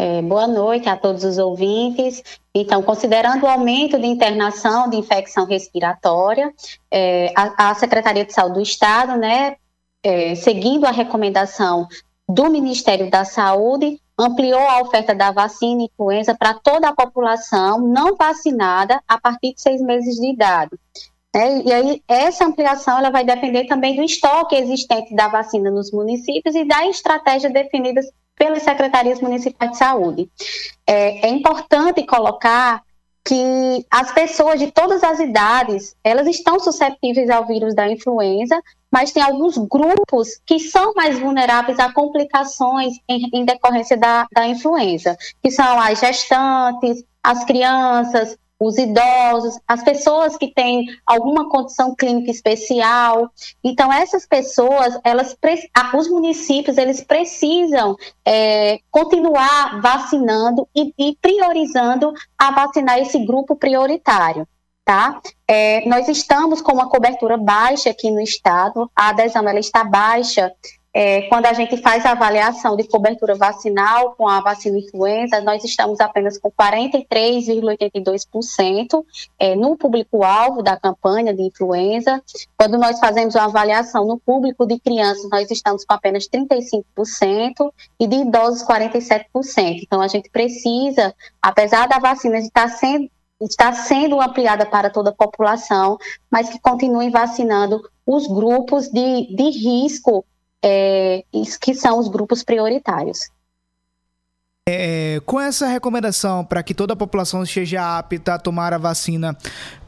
É, boa noite a todos os ouvintes. Então, considerando o aumento de internação de infecção respiratória, é, a, a, Secretaria de Saúde do Estado, né, é, seguindo a recomendação do Ministério da Saúde, ampliou a oferta da vacina influenza para toda a população não vacinada a partir de seis meses de idade. É, e aí, essa ampliação ela vai depender também do estoque existente da vacina nos municípios e da estratégia definida pelas secretarias municipais de saúde. É, é importante colocar que as pessoas de todas as idades, elas estão suscetíveis ao vírus da influenza, mas tem alguns grupos que são mais vulneráveis a complicações em, em decorrência da, da influenza, que são as gestantes, as crianças, os idosos, as pessoas que têm alguma condição clínica especial. Então, essas pessoas, elas, os municípios, eles precisam é, continuar vacinando e, e, priorizando a vacinar esse grupo prioritário. Tá? É, nós estamos com uma cobertura baixa aqui no estado, a adesão ela está baixa é, quando a gente faz a avaliação de cobertura vacinal com a vacina influenza, nós estamos apenas com 43,82% é, no público-alvo da campanha de influenza. Quando nós fazemos uma avaliação no público de crianças, nós estamos com apenas 35% e de idosos 47%. Então, a gente precisa, apesar da vacina estar sendo está sendo ampliada para toda a população, mas que continuem vacinando os grupos de, de risco é, que são os grupos prioritários. É, com essa recomendação para que toda a população esteja apta a tomar a vacina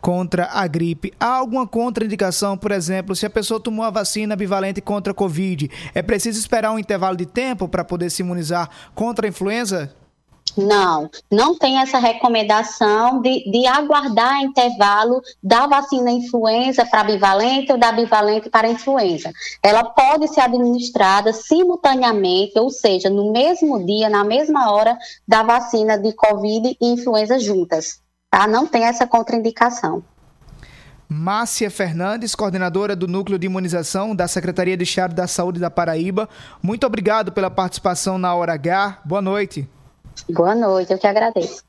contra a gripe, há alguma contraindicação, por exemplo, se a pessoa tomou a vacina bivalente contra a Covid, é preciso esperar um intervalo de tempo para poder se imunizar contra a influenza? Não, não tem essa recomendação de, de aguardar intervalo da vacina influenza para bivalente ou da bivalente para influenza. Ela pode ser administrada simultaneamente, ou seja, no mesmo dia, na mesma hora da vacina de Covid e influenza juntas. Tá? Não tem essa contraindicação. Márcia Fernandes, coordenadora do Núcleo de Imunização da Secretaria de Estado da Saúde da Paraíba. Muito obrigado pela participação na Hora H. Boa noite. Boa noite, eu que agradeço.